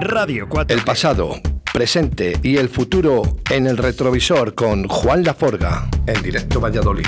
Radio 4. El pasado, presente y el futuro en el retrovisor con Juan Laforga. En directo Valladolid.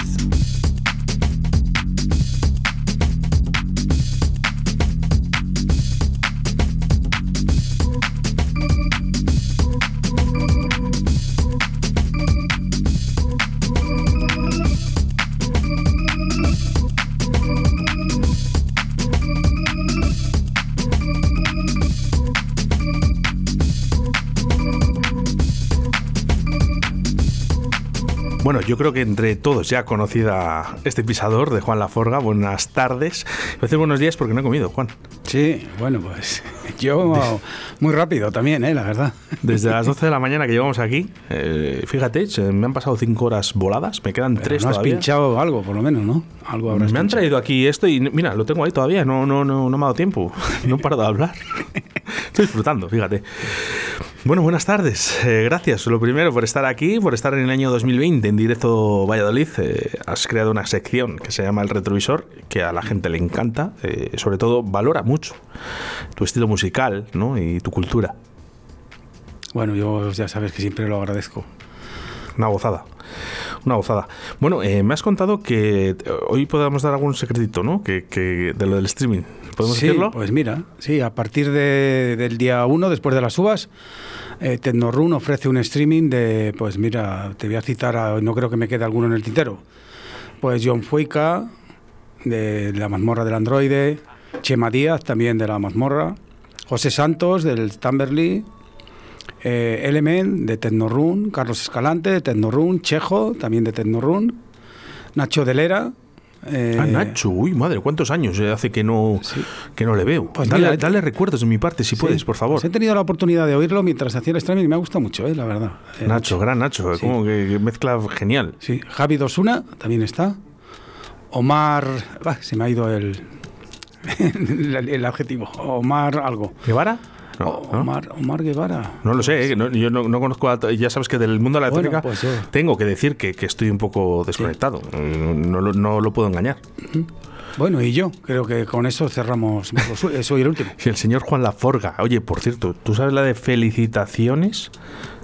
Bueno, yo creo que entre todos ya conocida este pisador de Juan Laforga. Buenas tardes. Voy a decir buenos días porque no he comido, Juan. Sí, bueno, pues yo muy rápido también, ¿eh? la verdad. Desde las 12 de la mañana que llevamos aquí, eh, fíjate, me han pasado 5 horas voladas, me quedan 3 no has todavía. pinchado algo, por lo menos, ¿no? Algo habrás me han pinchado. traído aquí esto y mira, lo tengo ahí todavía, no, no, no, no me ha dado tiempo, no he parado de hablar. Estoy disfrutando, fíjate. Bueno, buenas tardes. Eh, gracias, lo primero, por estar aquí, por estar en el año 2020 en directo Valladolid. Eh, has creado una sección que se llama El Retrovisor, que a la gente le encanta, eh, sobre todo valora mucho tu estilo musical ¿no? y tu cultura. Bueno, yo ya sabes que siempre lo agradezco. Una gozada. Una gozada. Bueno, eh, me has contado que eh, hoy podemos dar algún secretito, ¿no? Que, que de lo del streaming. ¿Podemos sí, decirlo? pues mira, sí, a partir de- del día 1, después de las uvas, eh, Tecnorun ofrece un streaming de, pues mira, te voy a citar, a- no creo que me quede alguno en el tintero. Pues John Fuica, de la mazmorra del androide, Chema Díaz, también de la mazmorra, José Santos, del Stamberly, eh, Element, de Tecnorun, Carlos Escalante, de Tecnorun, Chejo, también de Tecnorun, Nacho Delera. eh, Ah, Nacho, uy, madre, ¿cuántos años eh, hace que no, Sí. que no le veo? Pues dale, mira, dale recuerdos de mi parte, si Sí, puedes, por favor. pues he tenido la oportunidad de oírlo mientras hacía el streaming y me ha gustado mucho, eh, la verdad. Eh, Nacho, gran Nacho, Sí. como que, que mezcla genial. Sí, Javi Dosuna también está. Omar. ah, se me ha ido el, el, el adjetivo. Omar algo. ¿Guevara? No, O- ¿no? Omar, Omar Guevara. No lo sé, eh, no- yo no, no conozco, a- ya sabes que del mundo de la Bueno, electrónica pues tengo que decir que, que estoy un poco desconectado, no, no lo- no lo puedo engañar. Bueno, y yo creo que con eso cerramos. Soy el último. Y el señor Juan Laforga, oye, por cierto, ¿tú sabes la de felicitaciones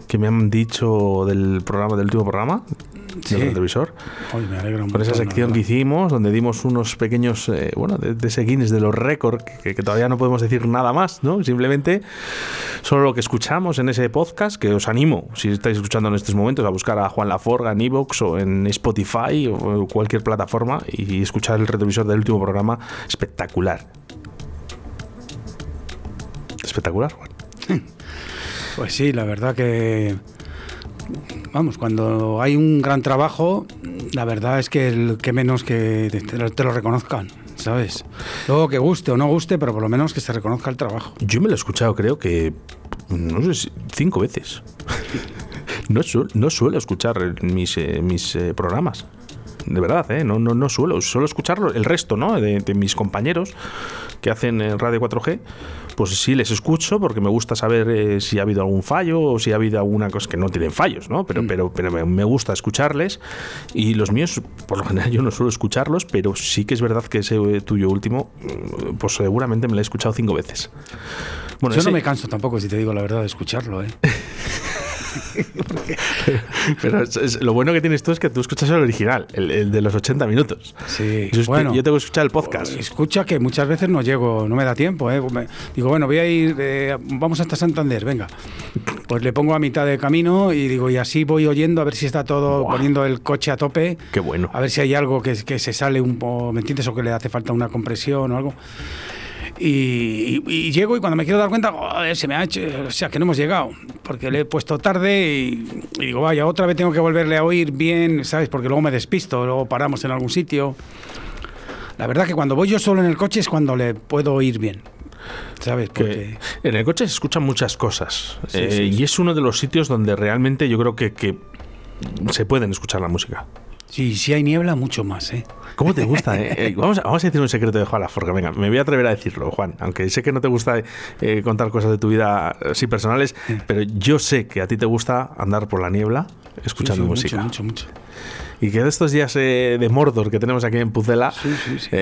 que me han dicho del programa, del último programa? Sí. Del televisor. Me un Con esa sección que hicimos, donde dimos unos pequeños, eh, bueno, de, de ese Guinness de los récords, que, que todavía no podemos decir nada más, ¿no? Simplemente solo lo que escuchamos en ese podcast, que os animo, si estáis escuchando en estos momentos, a buscar a Juan Laforga en Evox o en Spotify o cualquier plataforma y escuchar el retrovisor del último programa. Espectacular. Espectacular, Juan. Pues sí, la verdad que. Vamos, cuando hay un gran trabajo, la verdad es que el que menos que te, lo, reconozcan, ¿sabes? Luego que guste o no guste, pero por lo menos que se reconozca el trabajo. Yo me lo he escuchado, creo que, no sé, cinco veces. No, su- no suelo escuchar mis, eh, mis eh, programas. De verdad, ¿eh? No, no, no suelo. Suelo escucharlo. El resto, ¿no? De, de mis compañeros que hacen eh, Radio 4G, pues sí les escucho porque me gusta saber eh, si ha habido algún fallo o si ha habido alguna cosa que no tienen fallos, ¿no? Pero, pero, pero me- gusta escucharles. Y los míos, por lo general, yo no suelo escucharlos, pero sí que es verdad que ese tuyo último, mm, pues seguramente me lo he escuchado cinco veces. Bueno, Yo ese- no me canso tampoco, si te digo la verdad, de escucharlo, ¿eh? Pero es- es- lo bueno que tienes tú es que tú escuchas el original, el, el de los 80 minutos. Sí, Yo, bueno. yo tengo que escuchar el podcast. Escucha que muchas veces no llego, no me da tiempo, ¿eh? Me- digo, bueno, voy a ir, eh, vamos hasta Santander, venga. Pues le pongo a mitad de camino y digo, y así voy oyendo a ver si está todo, poniendo el coche a tope. Qué bueno. A ver si hay algo que, que se sale un poco, ¿me entiendes? O que le hace falta una compresión o algo. Y, y- y llego y cuando me quiero dar cuenta, joder, se me ha hecho, o sea, que no hemos llegado, porque le he puesto tarde y, y digo, vaya, otra vez tengo que volverle a oír bien, ¿sabes? Porque luego me despisto, luego paramos en algún sitio. La verdad que cuando voy yo solo en el coche es cuando le puedo oír bien, ¿sabes? Porque, Que en el coche se escuchan muchas cosas. Sí, eh, sí, y sí. es uno de los sitios donde realmente yo creo que, que se pueden escuchar la música. Sí, si hay niebla, mucho más, ¿eh? ¿Cómo te gusta? eh? Eh, Vamos, a, vamos a decir un secreto de Juan Laforga. Venga, me voy a atrever a decirlo, Juan. Aunque sé que no te gusta eh, contar cosas de tu vida así personales, pero yo sé que a ti te gusta andar por la niebla escuchando Sí, sí, música. Mucho, mucho, mucho. Y que de estos días eh, de Mordor que tenemos aquí en Pucela.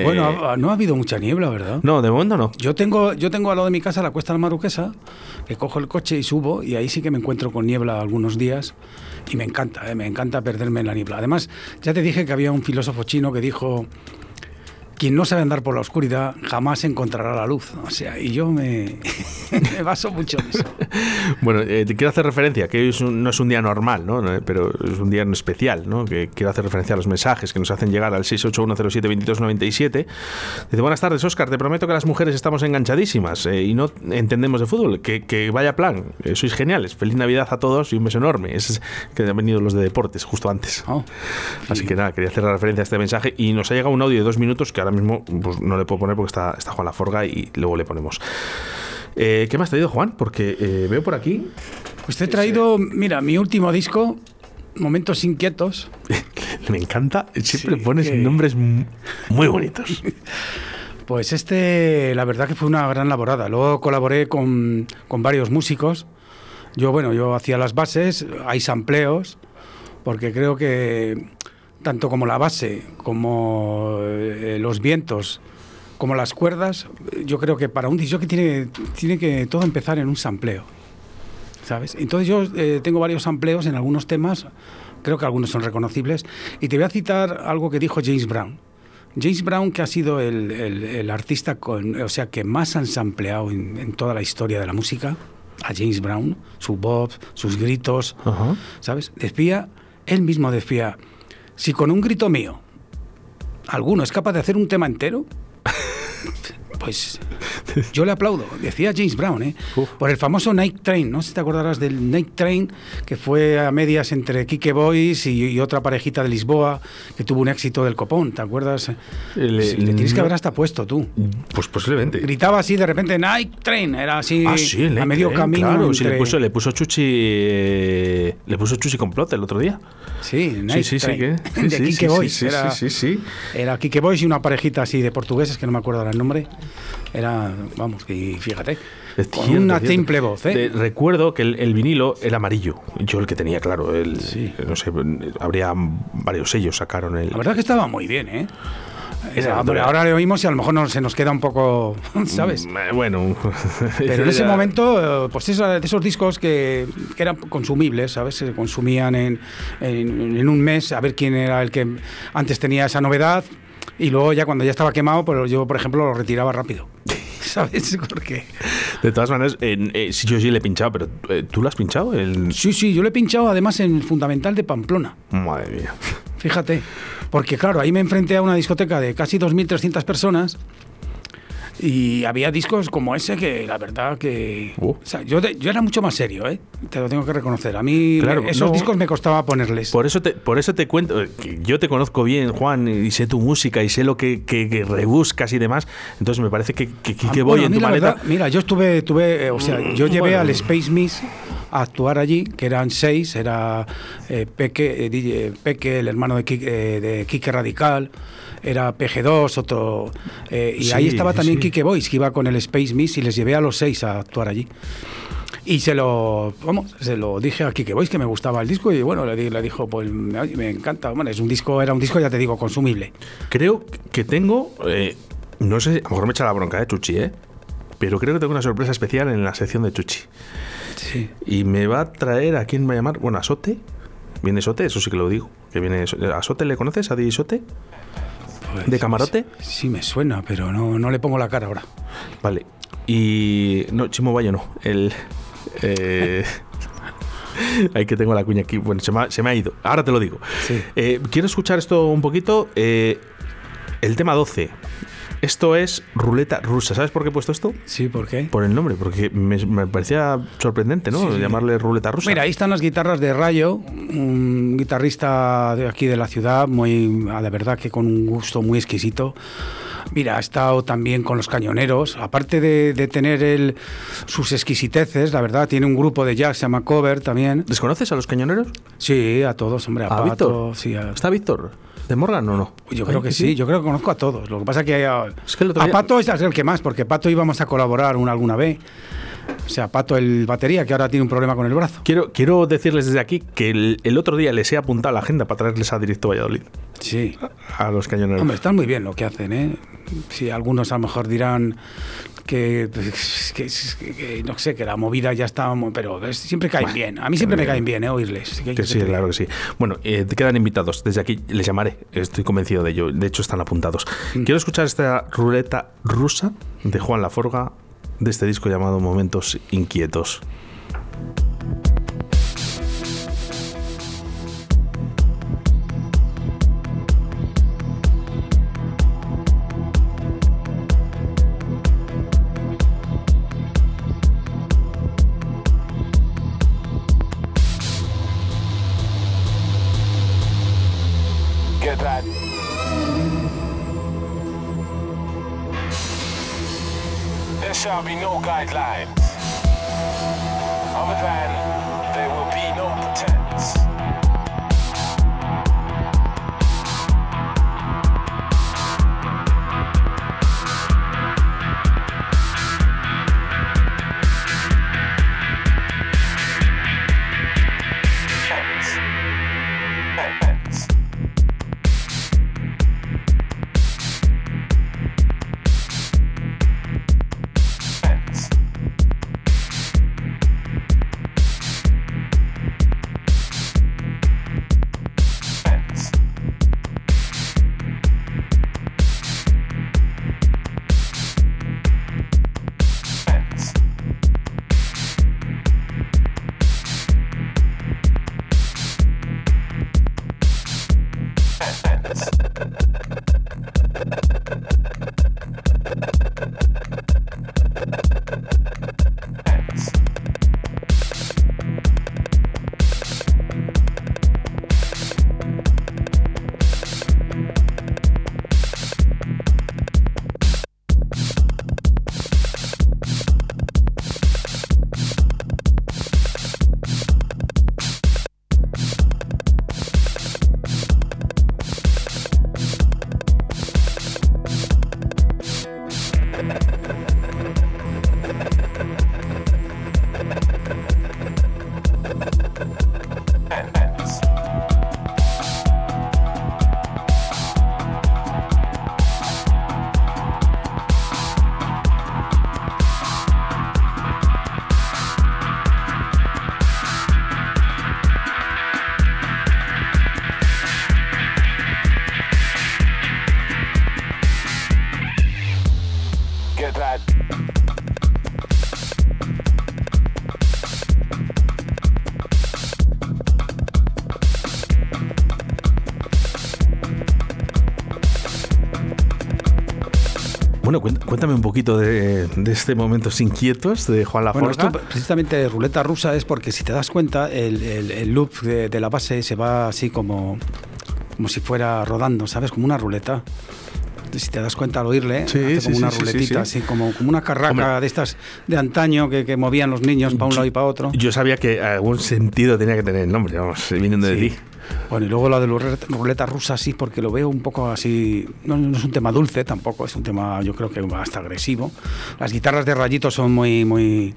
bueno, no ha habido mucha niebla, ¿verdad? no, de momento no. Yo tengo, yo tengo al lado de mi casa la Cuesta de la Maruquesa, que cojo el coche y subo, y ahí sí que me encuentro con niebla algunos días, y me encanta, ¿eh? me encanta perderme en la niebla. Además, ya te dije que había un filósofo chino que dijo, quien no sabe andar por la oscuridad jamás encontrará la luz. O sea, y yo me, me baso mucho en eso. Bueno, eh, te quiero hacer referencia, que hoy es un- no es un día normal, ¿no? No, pero es un día especial, ¿no? Que quiero hacer referencia a los mensajes que nos hacen llegar al 681072297. Dice, buenas tardes, Oscar, te prometo que las mujeres estamos enganchadísimas eh, y no entendemos de fútbol. Que, que vaya plan, eh, sois geniales. Feliz Navidad a todos y un beso enorme. Es que han venido los de deportes justo antes. Oh, Así que nada, quería hacer la referencia a este mensaje y nos ha llegado un audio de dos minutos que ahora mismo pues, no le puedo poner porque está, está Juan Laforga y luego le ponemos. Eh, ¿Qué me has traído, Juan? Porque eh, veo por aquí Pues te he traído, mira, mi último disco, Momentos Inquietos. Me encanta, siempre Sí, pones que- nombres muy bonitos. Pues este, la verdad que fue una gran laborada. Luego colaboré con, con varios músicos. Yo, bueno, yo hacía las bases, hay sampleos, porque creo que tanto como la base, como eh, los vientos, como las cuerdas, yo creo que para un disco que tiene, tiene que todo empezar en un sampleo. ¿Sabes? Entonces yo eh, tengo varios sampleos en algunos temas, creo que algunos son reconocibles, y te voy a citar algo que dijo James Brown. James Brown, que ha sido el, el- el artista con, o sea, que más han sampleado en, en toda la historia de la música, a James Brown, su voz, sus gritos, Ajá. ¿sabes? Decía, él mismo decía, si con un grito mío alguno es capaz de hacer un tema entero, pues yo le aplaudo. Decía James Brown, ¿eh? Uf. Por el famoso Night Train. No sé si te acordarás del Night Train, que fue a medias entre Kike Boys y, y otra parejita de Lisboa, que tuvo un éxito del copón. ¿Te acuerdas? Sí, le tienes que haber hasta puesto tú. Pues posiblemente. Gritaba así de repente, Night Train. Era así Ah, sí, a medio Train, camino. Claro, sí, le puso, le puso Chuchi. eh, le puso Chuchi complot el otro día. Sí, Night sí. Train. que- de sí, Kike sí, Boys. sí, era, sí, sí, sí. Era Kike Boys y una parejita así de portugueses, que no me acuerdo ahora el nombre. Era, vamos, y fíjate, Es con cierto, una cierto. simple voz, ¿eh? De- recuerdo que el, el vinilo era amarillo. Yo el que tenía, claro. El, Sí. No sé, habría varios sellos sacaron el. La verdad que estaba muy bien, ¿eh? Era- ahora le oímos y a lo mejor no, se nos queda un poco, ¿sabes? Mm, eh, Bueno. Pero en ese momento, pues eso, de esos discos que, que eran consumibles, ¿sabes? Se consumían en, en, en un mes, a ver quién era el que antes tenía esa novedad. Y luego ya cuando ya estaba quemado, pues yo, por ejemplo, lo retiraba rápido. ¿Sabes? Porque... De todas maneras, eh, sí, yo sí le he pinchado, pero eh, ¿tú lo has pinchado? El... Sí, sí, yo le he pinchado además en el Fundamental de Pamplona. Madre mía. Fíjate, porque claro, ahí me enfrenté a una discoteca de casi 2.300 personas y había discos como ese que la verdad que... Uh. O sea, yo, yo era mucho más serio, ¿eh? Te lo tengo que reconocer. A mí Claro, esos no. discos me costaba ponerles. Por eso te, por eso te cuento, eh, yo te conozco bien, Juan, y sé tu música y sé lo que, que- que rebuscas y demás. Entonces me parece que, que, que Ah, voy bueno, a en tu maleta. verdad, mira, yo estuve, tuve, eh, o sea, yo llevé bueno. al Space Miss a actuar allí, que eran seis, era eh, Peque, eh, DJ Peque, el hermano de Quique, eh, de Quique Radical, era PG2, otro, eh, y Sí, ahí estaba también sí. Quique Boys, que iba con el Space Miss y les llevé a los seis a actuar allí. Y se lo, vamos, se lo dije a Kike Boys que me gustaba el disco y bueno, le, di- le dijo, pues me, me encanta, bueno, es un disco, era un disco, ya te digo, consumible. Creo que tengo, eh, no sé, a lo mejor me echa la bronca de Chuchi, ¿eh? Pero creo que tengo una sorpresa especial en la sección de Chuchi. Sí. Y me va a traer, ¿a quién va a llamar? Bueno, a Sote. ¿Viene Sote? Eso sí que lo digo. Que viene ¿A Sote le conoces? ¿A DJ Sote? Pues, ¿De camarote? Sí, sí me suena, pero no, no le pongo la cara ahora. Vale. Y. No, Chimo Bayo no. El. Eh, Ahí que tengo la cuña aquí. Bueno, se me ha, se me ha ido. Ahora te lo digo. Sí. Eh, quiero escuchar esto un poquito. Eh, el tema 12. Esto es ruleta rusa. ¿Sabes por qué he puesto esto? Sí, ¿por qué? Por el nombre, porque me, me parecía sorprendente, ¿no? Sí, sí. Llamarle ruleta rusa. Mira, ahí están las guitarras de Rayo, un guitarrista de aquí de la ciudad, muy, la verdad que con un gusto muy exquisito. Mira, ha estado también con los cañoneros. Aparte de, de tener el, sus exquisiteces, la verdad, tiene un grupo de jazz, se llama Cover también. ¿Desconoces a los cañoneros? Sí, a todos, hombre. A, ¿A Pato, Víctor? sí, a- ¿Está Víctor? ¿De Morgan o no? Yo creo que sí, yo creo que conozco a todos. Lo que pasa que a, Es que a día- Pato es el que más, porque Pato íbamos a colaborar una, alguna vez. O sea, Pato el batería, que ahora tiene un problema con el brazo. Quiero, quiero decirles desde aquí que el, el otro día les he apuntado la agenda para traerles a Directo Valladolid. Sí. A los cañoneros. Hombre, están muy bien lo que hacen, ¿eh? Sí, algunos a lo mejor dirán que, que- que- que no sé, que la movida ya está, pero es- siempre caen bien. A mí siempre me caen bien, ¿eh? Oírles. Que Que sí, claro que sí. Bueno, eh, te quedan invitados. Desde aquí les llamaré. Estoy convencido de ello. De hecho, están apuntados. Mm. Quiero escuchar esta ruleta rusa de Juan Laforga de este disco llamado Momentos Inquietos. Nightline. Bueno, cuént- cuéntame un poquito de, de este Momentos Inquietos de Juan Bueno, Laforga. esto precisamente ruleta rusa es porque si te das cuenta, el, el- el loop de, de la base se va así como, como si fuera rodando, ¿sabes? Como una ruleta. Si te das cuenta al oírle, Sí, hace sí, como una sí, ruletita, sí. así como, como una carraca Hombre. de estas de antaño que, que movían los niños para un lado y para otro. Yo sabía que algún sentido tenía que tener el nombre, vamos, viniendo de ti. Bueno, y luego la de ruleta- ruleta rusa, sí, porque lo veo un poco así. No, no es un tema dulce tampoco, es un tema, yo creo que hasta agresivo. Las guitarras de rayitos son muy, muy.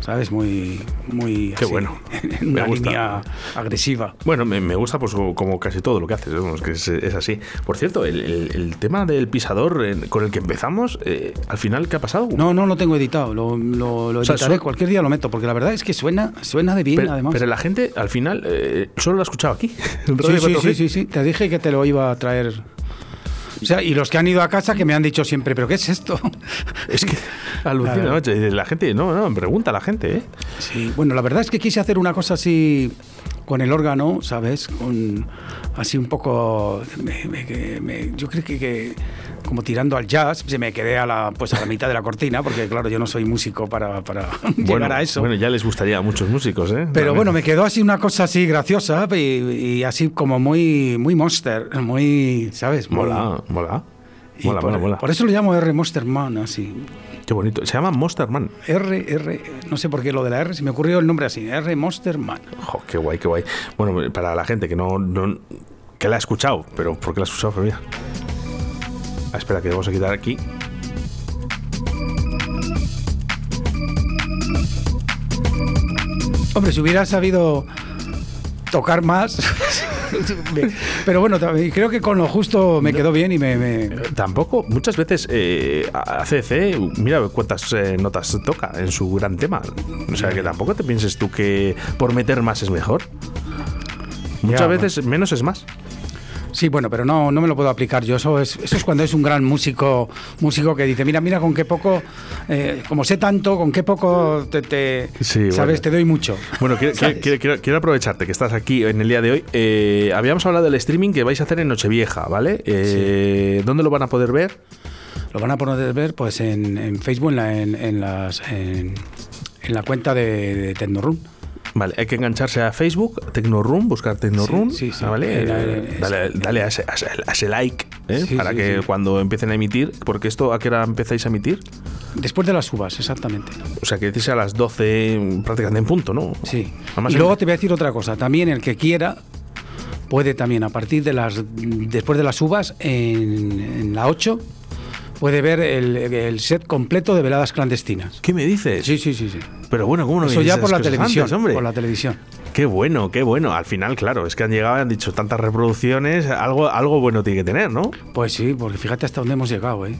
¿Sabes? Muy. muy Qué así, bueno. En Me gusta. agresiva. Bueno, me, me gusta pues como casi todo lo que haces, que es, es así. Por cierto, el, el- el tema del pisador eh, con el que empezamos, eh, al final, ¿qué ha pasado? No, no lo tengo editado, lo, lo, lo O sea, editaré, cualquier día lo meto, porque la verdad es que suena, suena de bien, pero, además. pero la gente, al final, eh, solo lo ha escuchado aquí. Sí, sí, 4G. sí, sí, sí, te dije que te lo iba a traer. O sea, y los que han ido a casa que me han dicho siempre, ¿pero qué es esto? Es que alucina, Claro. La gente, no, no, me pregunta la gente, ¿eh? Sí, bueno, la verdad es que quise hacer una cosa así con el órgano, ¿sabes? Con así un poco. me- me- que- me- yo creo que, que como tirando al jazz, se me quedé a la, pues a la mitad de la cortina, porque claro, yo no soy músico para, para llegar a eso. Bueno, ya les gustaría a muchos músicos, ¿eh? Pero bueno, me quedó así una cosa así graciosa y, y así como muy, muy monster, muy, ¿sabes? Mola, mola. Mola, por, mola, mola. por eso lo llamo R Monster Man, así. Qué bonito. Se llama Monster Man. R, R, no sé por qué lo de la R, se me ocurrió el nombre así, R Monster Man. Jo, qué guay, qué guay. Bueno, para la gente que no, no- que la ha escuchado, pero ¿por qué la ha escuchado? Pero mira. Ah, espera, que vamos a quitar aquí. Hombre, si hubiera sabido tocar más. Pero bueno, creo que con lo justo me quedó bien y me. me- Tampoco, muchas veces eh, ACC, mira cuántas eh, notas toca en su gran tema. O sea, que tampoco te pienses tú que por meter más es mejor. Muchas Ya, veces menos es más. Sí, bueno, pero no, no me lo puedo aplicar yo. Eso es, eso es cuando es un gran músico, músico que dice, mira, mira, con qué poco, eh, como sé tanto, con qué poco te, te- Sí, sabes, bueno. te doy mucho. Bueno, quiero, quiero- quiero- quiero aprovecharte que estás aquí en el día de hoy. Eh, habíamos hablado del streaming que vais a hacer en Nochevieja, ¿vale? Eh, ¿Dónde lo van a poder ver? Lo van a poder ver pues en, en Facebook, en la, en, en las, en, en la cuenta de, de Tecnorum. Vale, hay que engancharse a Facebook, Tecnoroom, buscar Tecnoroom, Sí, sí, sí. ¿vale? Eh, Eh, eh, dale, dale a, ese, a like, ¿eh? Para que cuando empiecen a emitir, porque esto, ¿a qué hora empezáis a emitir? Después de las uvas, exactamente. O sea, que decís a las 12 prácticamente en punto, ¿no? Sí. Además, y luego te voy a decir otra cosa. También el que quiera puede también a partir de las después de las uvas en, en la 8 puede ver el, el set completo de veladas clandestinas. ¿Qué me dices? Sí, sí, sí, sí. Pero bueno, ¿cómo no Eso ya por la televisión, antes, hombre? por la televisión. Qué bueno, qué bueno. Al final, claro, es que han llegado y han dicho tantas reproducciones, algo, algo bueno tiene que tener, ¿no? Pues sí, porque fíjate hasta dónde hemos llegado, ¿eh?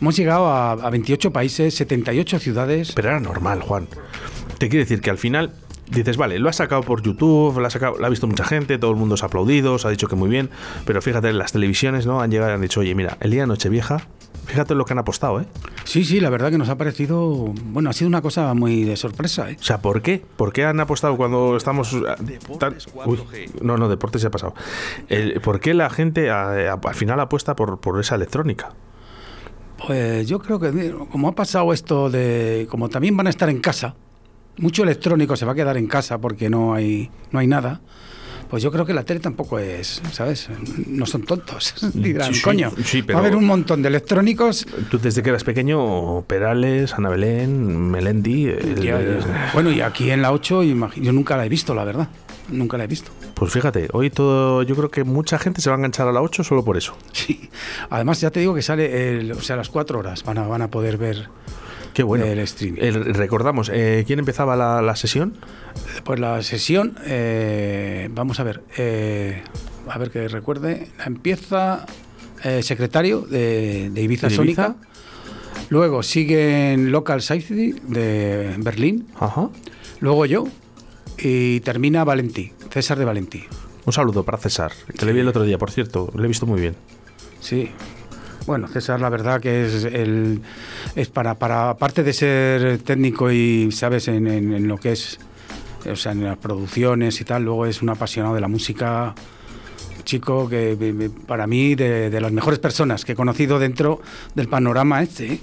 Hemos llegado a, a 28 países, 78 ciudades. Pero era normal, Juan. Te quiero decir que al final dices, vale, lo has sacado por YouTube, lo ha, sacado, lo ha visto mucha gente, todo el mundo se ha aplaudido, se ha dicho que muy bien, pero fíjate, las televisiones, ¿no? Han llegado y han dicho, oye, mira, el día de Nochevieja, fíjate lo que han apostado, ¿eh? Sí, sí, la verdad que nos ha parecido, bueno, ha sido una cosa muy de sorpresa, ¿eh? O sea, ¿por qué? ¿Por qué han apostado cuando estamos tan- Uy, no, no, deportes ya ha pasado. El- ¿Por qué la gente al final apuesta por, por esa electrónica? Pues yo creo que eh, como ha pasado esto de, como también van a estar en casa, mucho electrónico se va a quedar en casa porque no hay, no hay nada. Pues yo creo que la tele tampoco es, ¿sabes? No son tontos. Dirán, Sí, coño, sí, pero- va a haber un montón de electrónicos. Tú desde que eras pequeño, Perales, Ana Belén, Melendi... el- Ya, ya. Bueno, y aquí en la 8 imagi- yo nunca la he visto, la verdad. Nunca la he visto. Pues fíjate, hoy todo, yo creo que mucha gente se va a enganchar a la 8 solo por eso. Sí. Además, ya te digo que sale, el- o sea, a las 4 horas van a, van a poder ver Qué bueno. el streaming. El- recordamos, eh, ¿quién empezaba la, la sesión? Pues la sesión, eh, vamos a ver, eh, a ver que recuerde, empieza eh, secretario de, de Ibiza ¿De Sónica, Ibiza? luego siguen Local Safety de Berlín, Ajá. luego yo y termina Valentí, César de Valentí. Un saludo para César, que le vi el otro día, por cierto, le he visto muy bien. Sí. Bueno, César, la verdad que es el es para, para aparte de ser técnico y sabes en, en- lo que es, o sea, en las producciones y tal, luego es un apasionado de la música, chico que para mí de, las mejores personas que he conocido dentro del panorama este.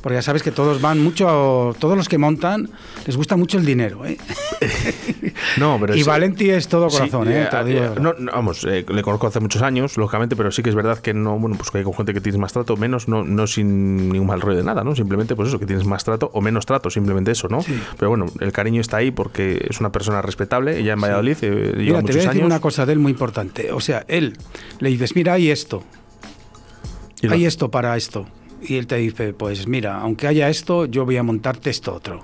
Porque ya sabes que todos van mucho, todos los que montan les gusta mucho el dinero, ¿eh? No, pero y es- Valenti es todo Sí, corazón, ¿eh? eh, Te lo digo de eh, verdad. no, no, vamos, eh, le conozco hace muchos años, lógicamente, pero sí que es verdad que no, bueno, pues que hay con gente que tienes más trato, menos, no, no sin ningún mal rollo de nada, ¿no? Simplemente, pues eso, que tienes más trato o menos trato, simplemente eso, ¿no? Pero bueno, el cariño está ahí porque es una persona respetable, ella en Valladolid eh, lleva Mira, te voy a decir años. una cosa de él muy importante. O sea, él le dices, mira, hay esto, hay esto para esto. Y él te dice, pues mira, aunque haya esto, yo voy a montarte esto otro.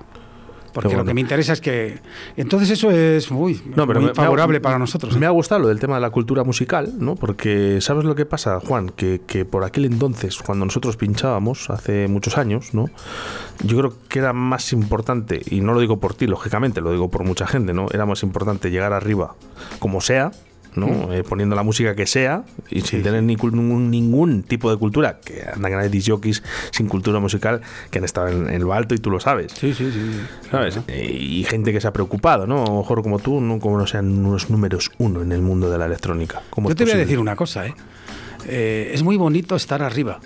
Porque lo que me interesa es que... Entonces eso es uy, No, pero muy me- me ha- favorable para nosotros. ¿eh? Me ha gustado lo del tema de la cultura musical, ¿no? Porque ¿sabes lo que pasa, Juan? Que, que por aquel entonces, cuando nosotros pinchábamos, hace muchos años, ¿no? Yo creo que era más importante, y no lo digo por ti, lógicamente, lo digo por mucha gente, ¿no? Era más importante llegar arriba, como sea, ¿no? Eh, poniendo la música que sea, y sin tener ningún, ningún tipo de cultura, que andan que hay disjockeys sin cultura musical que han estado en, en lo alto y tú lo sabes. Sí, sí, sí. ¿Sabes? Eh, Y gente que se ha preocupado, ¿no? A lo mejor como tú, no como no sean unos números uno en el mundo de la electrónica. ¿Cómo Yo te voy a decir una cosa, ¿eh? Eh, Es muy bonito estar arriba,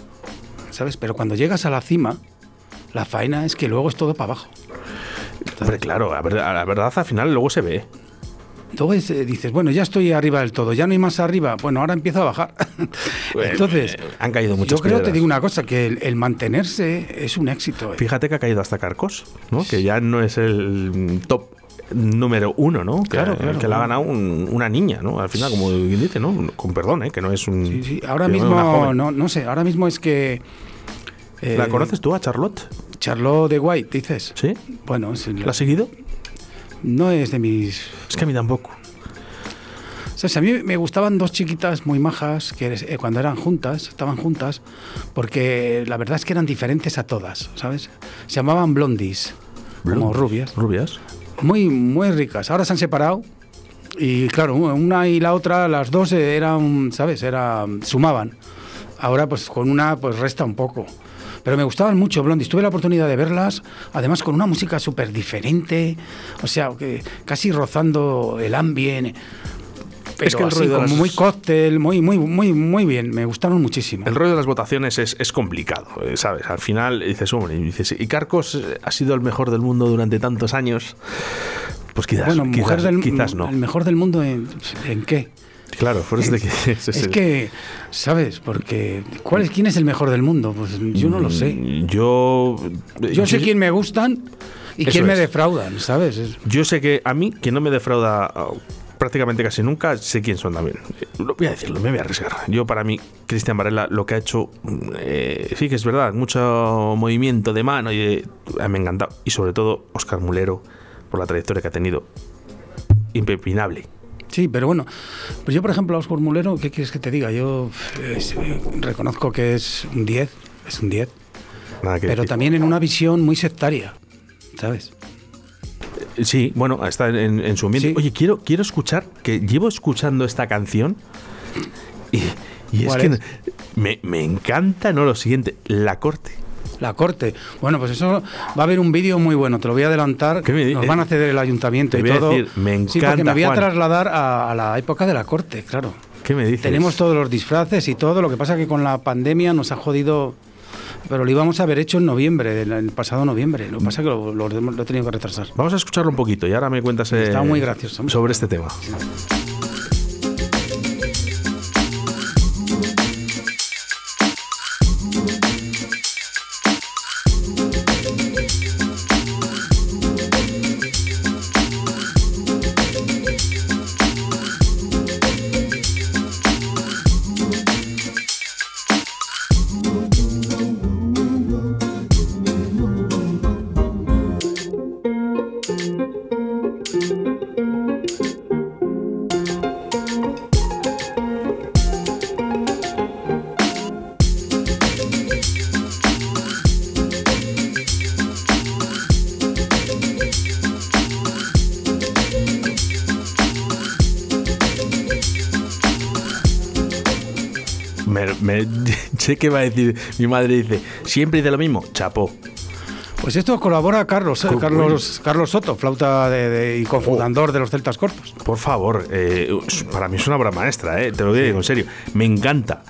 ¿sabes? Pero cuando llegas a la cima, la faena es que luego es todo para abajo. Claro, la verdad, la verdad al final luego se ve. Luego es, eh, dices, bueno, ya estoy arriba del todo, ya no hay más arriba. Bueno, ahora empiezo a bajar. eh, Entonces, han caído muchas Yo creo, te digo una cosa, que el, el mantenerse es un éxito. eh. Fíjate que ha caído hasta Carcos, ¿no? Que ya no es el top número uno, ¿no? Que, Claro, claro, que la ha claro. ganado un- una niña, ¿no? Al final, como dice, ¿no? Con perdón, ¿eh? Que no es un... Sí, sí, Ahora mismo, no, no sé, ahora mismo es que... eh, ¿La conoces tú a Charlotte? Charlotte de White, dices. ¿Sí? Bueno, es el- ¿La has seguido? No es de mis... Es que a mí tampoco. ¿Sabes? A mí me gustaban dos chiquitas muy majas que eh, cuando eran juntas, estaban juntas, porque la verdad es que eran diferentes a todas, ¿sabes? Se llamaban blondies, como rubias, Rubias. muy, muy ricas. Ahora se han separado y claro, una y la otra, las dos eran, ¿sabes? Era, sumaban. Ahora pues con una pues resta un poco. Pero me gustaban mucho Blondies. Tuve la oportunidad de verlas, además con una música súper diferente, o sea, que casi rozando el ambiente. Pero Es que el así, rollo de como las- muy cóctel, muy, muy, muy, muy bien. Me gustaron muchísimo. El rollo de las votaciones es, es complicado, eh, ¿sabes? Al final dices, hombre, y dices, ¿y Carcos eh, ha sido el mejor del mundo durante tantos años? Pues quizás, bueno, quizás, mujer del, quizás no. el mejor del mundo en, ¿en qué? Claro, por eso de que Es que, ¿sabes? Porque ¿cuál es, ¿quién es el mejor del mundo? Pues yo no lo sé. Mm, Yo, Yo sé quién me gustan y quién me es. defraudan, ¿sabes? Es- Yo sé que a mí, que no me defrauda ah, prácticamente casi nunca, sé quién son también. Eh, Lo voy a decirlo, me voy a arriesgar. Yo, para mí, Cristian Varela, lo que ha hecho, mm, eh, sí que es verdad, mucho movimiento de mano y ah, me ha encantado. Y sobre todo, Oscar Mulero, por la trayectoria que ha tenido, impepinable. Sí, pero bueno, pues yo, por ejemplo, a Oscar Mulero, ¿qué quieres que te diga? Yo eh, eh, reconozco que es un 10, es un 10, Nada que pero decir. también en una visión muy sectaria, ¿sabes? Sí, bueno, está en, en su ambiente. Sí. Oye, quiero, quiero escuchar, que llevo escuchando esta canción y, y es ¿Cuál que es? me, me encanta, no lo siguiente, la corte. La corte. Bueno, pues eso va a haber un vídeo muy bueno, te lo voy a adelantar. ¿Qué me di- Nos van a ceder el ayuntamiento y todo. decir, me sí, porque encanta, me voy a Juan. trasladar a, a la época de la corte, claro. ¿Qué me dices? Tenemos todos los disfraces y todo, lo que pasa que con la pandemia nos ha jodido, pero lo íbamos a haber hecho en noviembre, el, pasado noviembre, lo que pasa que lo, lo- lo he tenido que retrasar. Vamos a escucharlo un poquito y ahora me cuentas eh, Está muy gracioso. sobre este tema. Me- sé que va a decir, mi madre dice, siempre dice lo mismo, chapó. Pues esto colabora Carlos, eh, Carlos, Carlos Soto, flauta de, de- y cofundador de los Celtas Cortos. Por favor, eh, para mí es una obra maestra, eh, te lo digo en serio. Me encanta.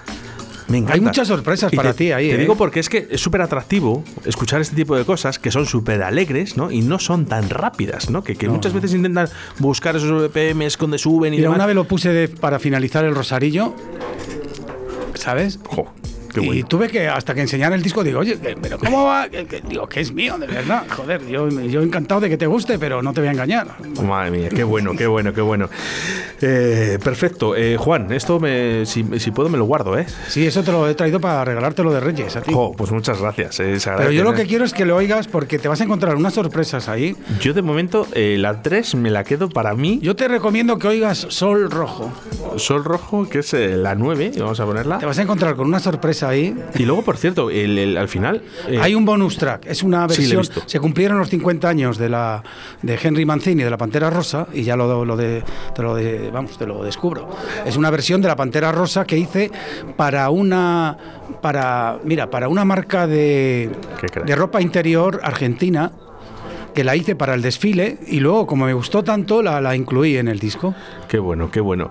Me encanta. Hay muchas sorpresas Y para ti ahí, Te ¿eh? digo porque es que es súper atractivo escuchar este tipo de cosas que son súper alegres, ¿no? Y no son tan rápidas, ¿no? Que, que muchas veces intentan buscar esos BPMs donde suben y Mira, demás. una vez lo puse de- para finalizar el Rosarillo, ¿sabes? Jo, qué y bueno. tuve que, hasta que enseñar el disco, digo, oye, pero ¿cómo va? Digo, que es mío, de verdad. Joder, yo, yo encantado de que te guste, pero no te voy a engañar. Madre mía, qué bueno, qué bueno, qué bueno. Eh, perfecto. Eh, Juan, esto me, si, si puedo me lo guardo, ¿eh? Sí, eso te lo he traído para regalártelo de Reyes a ti. Pues muchas gracias. eh, Pero yo lo que quiero es que lo oigas porque te vas a encontrar unas sorpresas ahí. Yo de momento la 3 me la quedo para mí. Yo te recomiendo que oigas Sol Rojo. Sol Rojo, que es la 9, vamos a ponerla. Te vas a encontrar con una sorpresa ahí. Y luego, por cierto, el, el- al final. eh, Hay un bonus track, es una versión. se cumplieron los 50 años de la de Henry Mancini de la Pantera Rosa y ya lo, lo de, te lo de- vamos, te lo descubro. Es una versión de la Pantera Rosa que hice para una para mira, para una marca de, de ropa interior argentina que la hice para el desfile y luego como me gustó tanto la, la incluí en el disco. Qué bueno, qué bueno.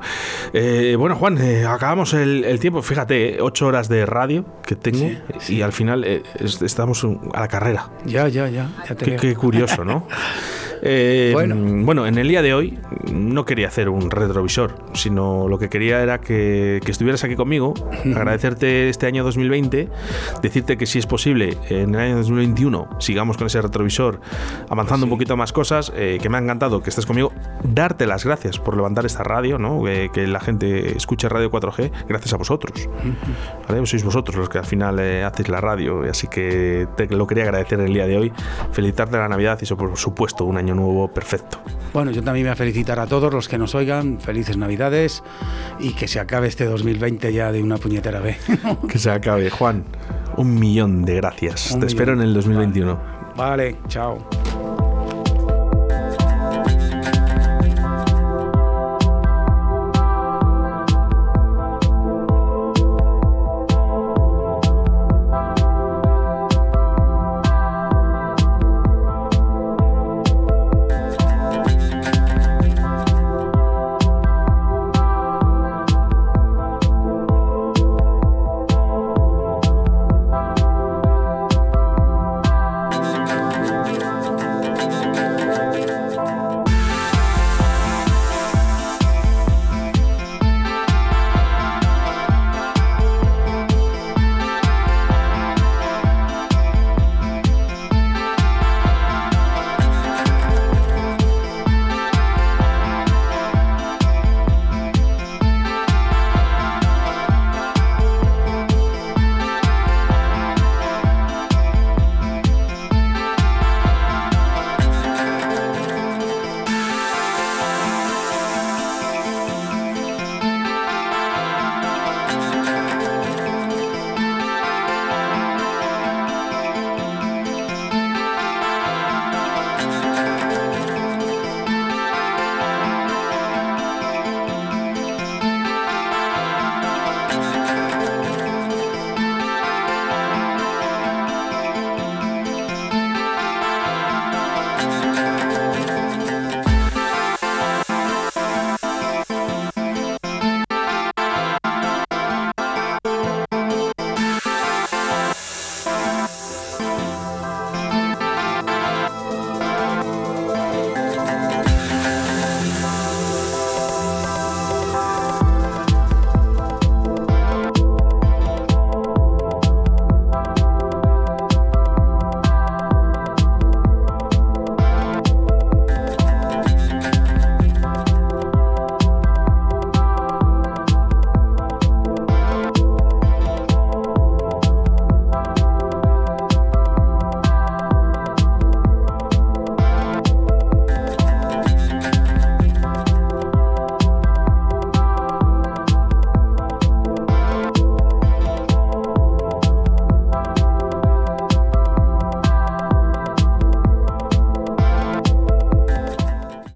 Eh, bueno, Juan, eh, acabamos el, el tiempo. Fíjate, 8 horas de radio que tengo y al final eh, es- estamos a la carrera. Ya, ya, ya, ya te Qué, veo. qué curioso, ¿no? Eh, Bueno. bueno. en el día de hoy no quería hacer un retrovisor, sino lo que quería era que, que estuvieras aquí conmigo, agradecerte este año 2020, decirte que si es posible en el año 2021 sigamos con ese retrovisor, avanzando un poquito más cosas, eh, que me ha encantado que estés conmigo, darte las gracias por levantar esta radio, ¿no? Eh, que la gente escuche Radio 4G gracias a vosotros. ¿vale? Sois vosotros los que al final eh, hacéis la radio, así que te lo quería agradecer el día de hoy, felicitarte la Navidad y eso, por supuesto un año nuevo perfecto. Bueno, yo también voy a felicitar a todos los que nos oigan, felices Navidades y que se acabe este 2020 ya de una puñetera vez. Que se acabe, Juan. Un millón de gracias. Un Te espero en el 2021. vale, chao.